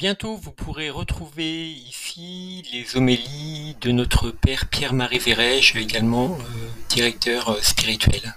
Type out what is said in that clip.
Bientôt, vous pourrez retrouver ici les homélies de notre père Pierre-Marie Vérège, également euh, directeur euh, spirituel.